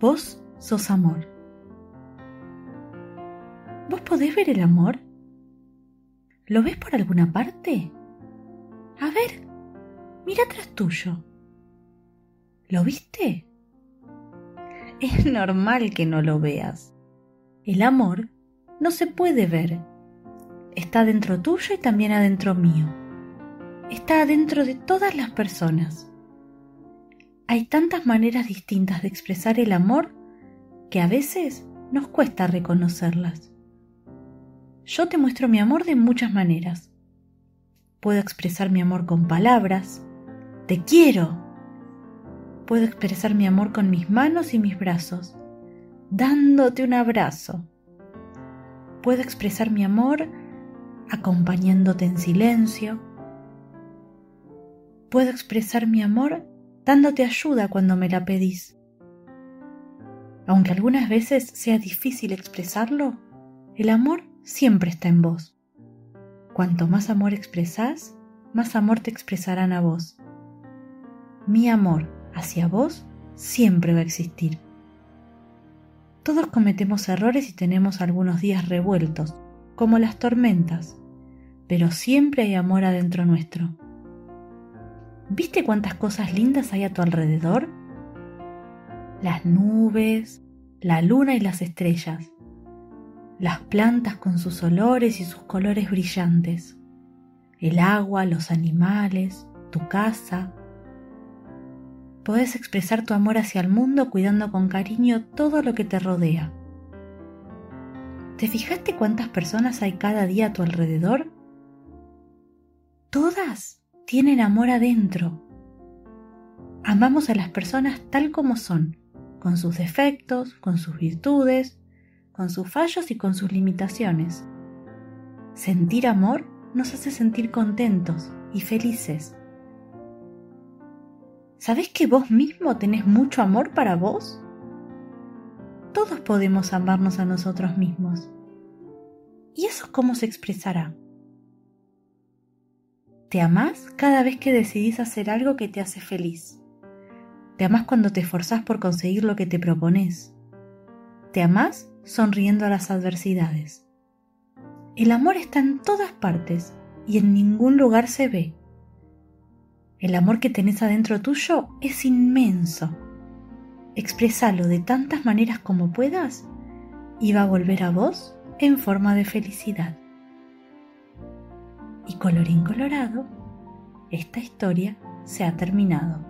Vos sos amor. ¿Vos podés ver el amor? ¿Lo ves por alguna parte? A ver, mira atrás tuyo. ¿Lo viste? Es normal que no lo veas. El amor no se puede ver. Está dentro tuyo y también adentro mío. Está adentro de todas las personas. Hay tantas maneras distintas de expresar el amor que a veces nos cuesta reconocerlas. Yo te muestro mi amor de muchas maneras. Puedo expresar mi amor con palabras. Te quiero. Puedo expresar mi amor con mis manos y mis brazos, dándote un abrazo. Puedo expresar mi amor acompañándote en silencio. Puedo expresar mi amor dándote ayuda cuando me la pedís. Aunque algunas veces sea difícil expresarlo, el amor siempre está en vos. Cuanto más amor expresás, más amor te expresarán a vos. Mi amor hacia vos siempre va a existir. Todos cometemos errores y tenemos algunos días revueltos, como las tormentas, pero siempre hay amor adentro nuestro. ¿Viste cuántas cosas lindas hay a tu alrededor? Las nubes, la luna y las estrellas, las plantas con sus olores y sus colores brillantes, el agua, los animales, tu casa. Podés expresar tu amor hacia el mundo cuidando con cariño todo lo que te rodea. ¿Te fijaste cuántas personas hay cada día a tu alrededor? Todas tienen amor adentro. Amamos a las personas tal como son, con sus defectos, con sus virtudes, con sus fallos y con sus limitaciones. Sentir amor nos hace sentir contentos y felices. ¿Sabés que vos mismo tenés mucho amor para vos? Todos podemos amarnos a nosotros mismos. ¿Y eso cómo se expresará? Te amás cada vez que decidís hacer algo que te hace feliz. Te amás cuando te esforzás por conseguir lo que te propones. Te amás sonriendo a las adversidades. El amor está en todas partes y en ningún lugar se ve. El amor que tenés adentro tuyo es inmenso. Expresalo de tantas maneras como puedas y va a volver a vos en forma de felicidad. Y colorín colorado, esta historia se ha terminado.